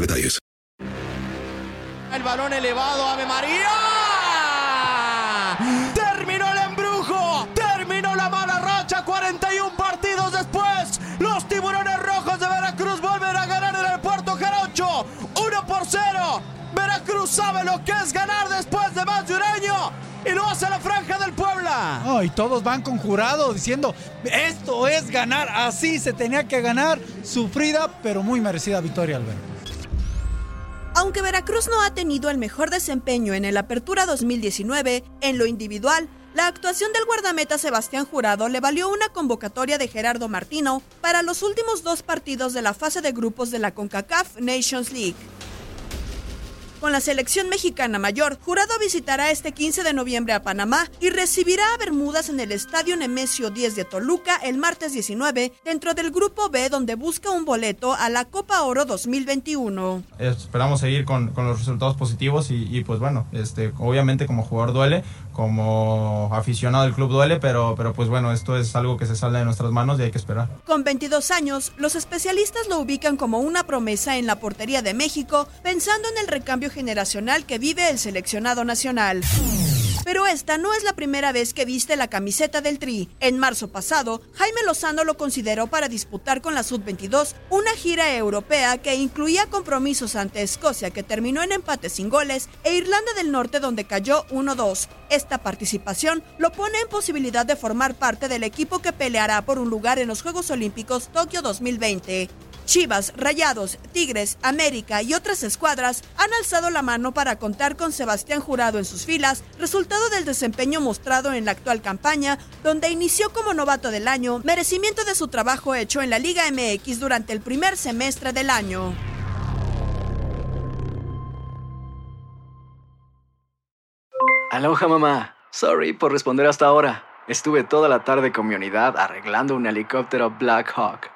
detalles. El balón elevado, Ave María. Terminó el embrujo. Terminó la mala racha. 41 partidos después. Los tiburones rojos de Veracruz vuelven a ganar en el Puerto Jarocho. 1 por 0. Veracruz sabe lo que es ganar después de más de un año. Y lo hace la franja del No, y todos van con jurado diciendo, esto es ganar, así se tenía que ganar, sufrida pero muy merecida victoria, Alberto. Aunque Veracruz no ha tenido el mejor desempeño en el Apertura 2019, en lo individual, la actuación del guardameta Sebastián Jurado le valió una convocatoria de Gerardo Martino para los últimos dos partidos de la fase de grupos de la CONCACAF Nations League. Con la selección mexicana mayor, Jurado visitará este 15 de noviembre a Panamá y recibirá a Bermudas en el Estadio Nemesio 10 de Toluca el martes 19, dentro del Grupo B donde busca un boleto a la Copa Oro 2021. Esperamos seguir con, los resultados positivos y, y, pues bueno, este, obviamente como jugador duele, como aficionado del club duele, pero, pero pues bueno, esto es algo que se sale de nuestras manos y hay que esperar. Con 22 años, los especialistas lo ubican como una promesa en la portería de México, pensando en el recambio generacional que vive el seleccionado nacional. Pero esta no es la primera vez que viste la camiseta del Tri. En marzo pasado, Jaime Lozano lo consideró para disputar con la Sub-22 una gira europea que incluía compromisos ante Escocia que terminó en empate sin goles e Irlanda del Norte donde cayó 1-2. Esta participación lo pone en posibilidad de formar parte del equipo que peleará por un lugar en los Juegos Olímpicos Tokio 2020. Chivas, Rayados, Tigres, América y otras escuadras han alzado la mano para contar con Sebastián Jurado en sus filas, resultado del desempeño mostrado en la actual campaña, donde inició como novato del año, merecimiento de su trabajo hecho en la Liga MX durante el primer semestre del año. Aloha mamá. Sorry por responder hasta ahora. Estuve toda la tarde con mi unidad arreglando un helicóptero Black Hawk.